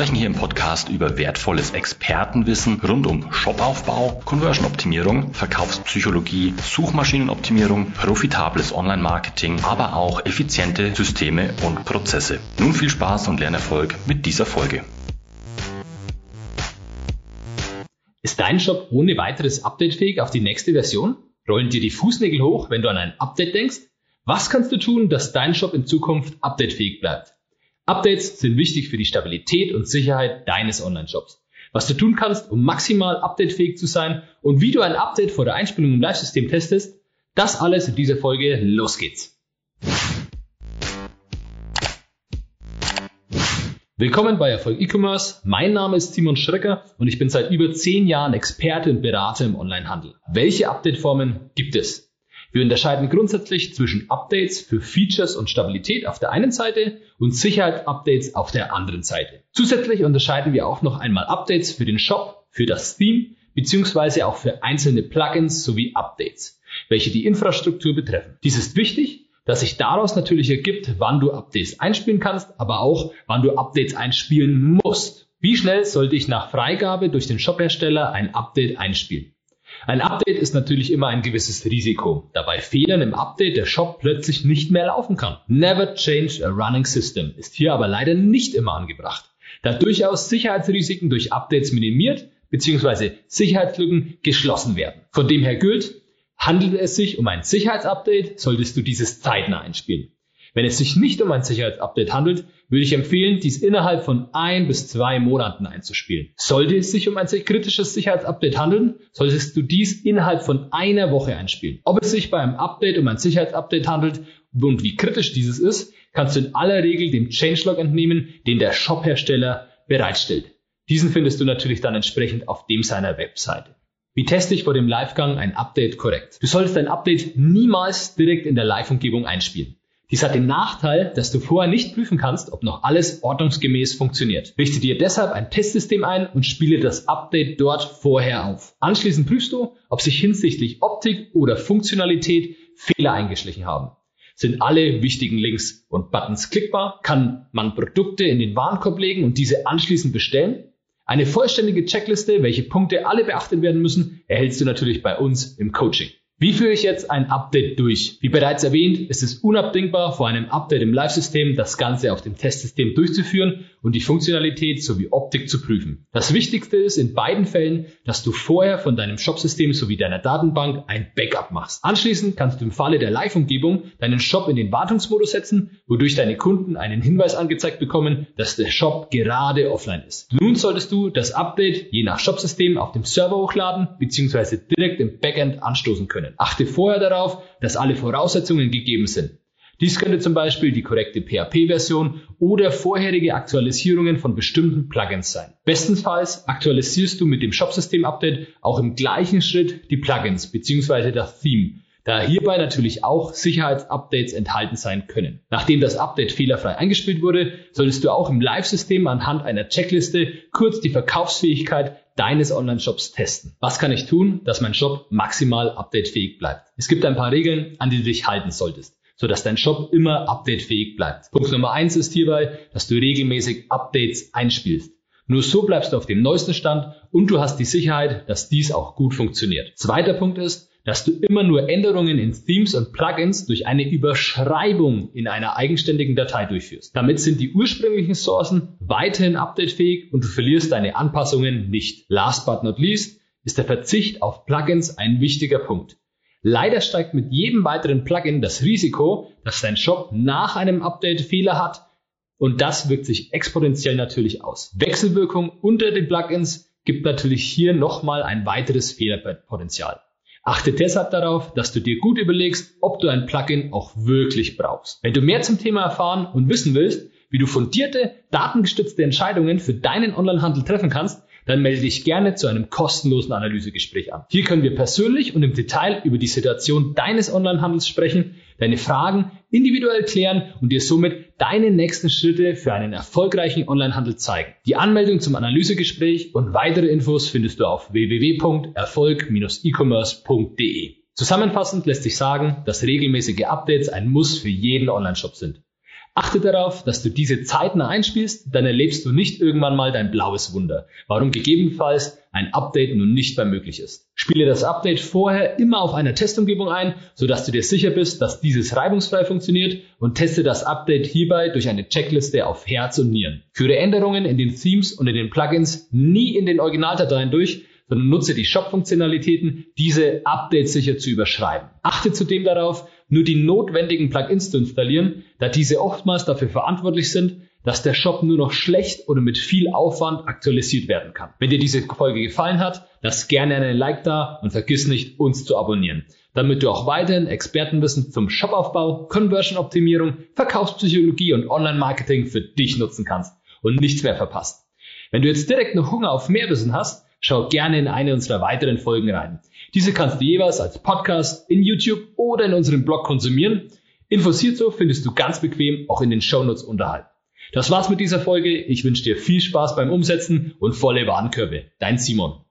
sprechen hier im Podcast über wertvolles Expertenwissen rund um Shopaufbau, Conversion-Optimierung, Verkaufspsychologie, Suchmaschinenoptimierung, profitables Online-Marketing, aber auch effiziente Systeme und Prozesse. Nun viel Spaß und Lernerfolg mit dieser Folge. Ist dein Shop ohne weiteres updatefähig auf die nächste Version? Rollen dir die Fußnägel hoch, wenn du an ein Update denkst? Was kannst du tun, dass dein Shop in Zukunft updatefähig bleibt? Updates sind wichtig für die Stabilität und Sicherheit deines Online-Shops. Was du tun kannst, um maximal updatefähig zu sein und wie du ein Update vor der Einspielung im Live-System testest, das alles in dieser Folge. Los geht's! Willkommen bei Erfolg E-Commerce. Mein Name ist Simon Schrecker und ich bin seit über zehn Jahren Experte und Berater im Onlinehandel. Welche Update-Formen gibt es? Wir unterscheiden grundsätzlich zwischen Updates für Features und Stabilität auf der einen Seite und Sicherheitsupdates auf der anderen Seite. Zusätzlich unterscheiden wir auch noch einmal Updates für den Shop, für das Theme beziehungsweise auch für einzelne Plugins sowie Updates, welche die Infrastruktur betreffen. Dies ist wichtig, dass sich daraus natürlich ergibt, wann du Updates einspielen kannst, aber auch, wann du Updates einspielen musst. Wie schnell sollte ich nach Freigabe durch den Shophersteller ein Update einspielen? Ein Update ist natürlich immer ein gewisses Risiko, da bei Fehlern im Update der Shop plötzlich nicht mehr laufen kann. Never change a running system ist hier aber leider nicht immer angebracht, da durchaus Sicherheitsrisiken durch Updates minimiert bzw. Sicherheitslücken geschlossen werden. Von dem her gilt, Handelt es sich um ein Sicherheitsupdate, solltest du dieses zeitnah einspielen. Wenn es sich nicht um ein Sicherheitsupdate handelt, würde ich empfehlen, dies innerhalb von ein bis zwei Monaten einzuspielen. Sollte es sich um ein kritisches Sicherheitsupdate handeln, solltest du dies innerhalb von einer Woche einspielen. Ob es sich bei einem Update um ein Sicherheitsupdate handelt und wie kritisch dieses ist, kannst du in aller Regel dem Changelog entnehmen, den der Shop-Hersteller bereitstellt. Diesen findest du natürlich dann entsprechend auf dem seiner Webseite. Wie teste ich vor dem Livegang ein Update korrekt? Du solltest ein Update niemals direkt in der Live-Umgebung einspielen. Dies hat den Nachteil, dass du vorher nicht prüfen kannst, ob noch alles ordnungsgemäß funktioniert. Richte dir deshalb ein Testsystem ein und spiele das Update dort vorher auf. Anschließend prüfst du, ob sich hinsichtlich Optik oder Funktionalität Fehler eingeschlichen haben. Sind alle wichtigen Links und Buttons klickbar? Kann man Produkte in den Warenkorb legen und diese anschließend bestellen? Eine vollständige Checkliste, welche Punkte alle beachtet werden müssen, erhältst du natürlich bei uns im Coaching. Wie führe ich jetzt ein Update durch? Wie bereits erwähnt, ist es unabdingbar, vor einem Update im Live-System das Ganze auf dem Testsystem durchzuführen und die Funktionalität sowie Optik zu prüfen. Das Wichtigste ist in beiden Fällen, dass du vorher von deinem Shop-System sowie deiner Datenbank ein Backup machst. Anschließend kannst du im Falle der Live-Umgebung deinen Shop in den Wartungsmodus setzen, wodurch deine Kunden einen Hinweis angezeigt bekommen, dass der Shop gerade offline ist. Nun solltest du das Update je nach Shop-System auf dem Server hochladen bzw. direkt im Backend anstoßen können können. Achte vorher darauf, dass alle Voraussetzungen gegeben sind. Dies könnte zum Beispiel die korrekte PHP-Version oder vorherige Aktualisierungen von bestimmten Plugins sein. Bestenfalls aktualisierst du mit dem Shop-System-Update auch im gleichen Schritt die Plugins bzw. das Theme, da hierbei natürlich auch Sicherheitsupdates enthalten sein können. Nachdem das Update fehlerfrei eingespielt wurde, solltest du auch im Live-System anhand einer Checkliste kurz die Verkaufsfähigkeit deines Online-Shops testen. Was kann ich tun, dass mein Shop maximal updatefähig bleibt? Es gibt ein paar Regeln, an die du dich halten solltest sodass dein Shop immer updatefähig bleibt. Punkt Nummer eins ist hierbei, dass du regelmäßig Updates einspielst. Nur so bleibst du auf dem neuesten Stand und du hast die Sicherheit, dass dies auch gut funktioniert. Zweiter Punkt ist, dass du immer nur Änderungen in Themes und Plugins durch eine Überschreibung in einer eigenständigen Datei durchführst. Damit sind die ursprünglichen Sourcen weiterhin updatefähig und du verlierst deine Anpassungen nicht. Last but not least ist der Verzicht auf Plugins ein wichtiger Punkt. Leider steigt mit jedem weiteren Plugin das Risiko, dass dein Shop nach einem Update Fehler hat und das wirkt sich exponentiell natürlich aus. Wechselwirkung unter den Plugins gibt natürlich hier nochmal ein weiteres Fehlerpotenzial. Achte deshalb darauf, dass du dir gut überlegst, ob du ein Plugin auch wirklich brauchst. Wenn du mehr zum Thema erfahren und wissen willst, wie du fundierte, datengestützte Entscheidungen für deinen Onlinehandel treffen kannst, dann melde dich gerne zu einem kostenlosen Analysegespräch an. Hier können wir persönlich und im Detail über die Situation deines Onlinehandels sprechen, deine Fragen individuell klären und dir somit deine nächsten Schritte für einen erfolgreichen Onlinehandel zeigen. Die Anmeldung zum Analysegespräch und weitere Infos findest du auf www.erfolg-e-commerce.de. Zusammenfassend lässt sich sagen, dass regelmäßige Updates ein Muss für jeden Onlineshop sind. Achte darauf, dass du diese zeitnah einspielst, dann erlebst du nicht irgendwann mal dein blaues Wunder, warum gegebenenfalls ein Update nun nicht mehr möglich ist. Spiele das Update vorher immer auf einer Testumgebung ein, sodass du dir sicher bist, dass dieses reibungsfrei funktioniert und teste das Update hierbei durch eine Checkliste auf Herz und Nieren. Führe Änderungen in den Themes und in den Plugins nie in den Originaldateien durch, sondern nutze die Shop-Funktionalitäten, diese Updates sicher zu überschreiben. Achte zudem darauf, nur die notwendigen Plugins zu installieren, da diese oftmals dafür verantwortlich sind, dass der Shop nur noch schlecht oder mit viel Aufwand aktualisiert werden kann. Wenn dir diese Folge gefallen hat, lass gerne einen Like da und vergiss nicht, uns zu abonnieren, damit du auch weiterhin Expertenwissen zum Shopaufbau, Conversion-Optimierung, Verkaufspsychologie und Online-Marketing für dich nutzen kannst und nichts mehr verpasst. Wenn du jetzt direkt noch Hunger auf mehr Wissen hast, schau gerne in eine unserer weiteren Folgen rein. Diese kannst du jeweils als Podcast, in YouTube oder in unserem Blog konsumieren. Infos hierzu findest du ganz bequem auch in den Shownotes unterhalb. Das war's mit dieser Folge. Ich wünsche dir viel Spaß beim Umsetzen und volle Warenkörbe. Dein Simon.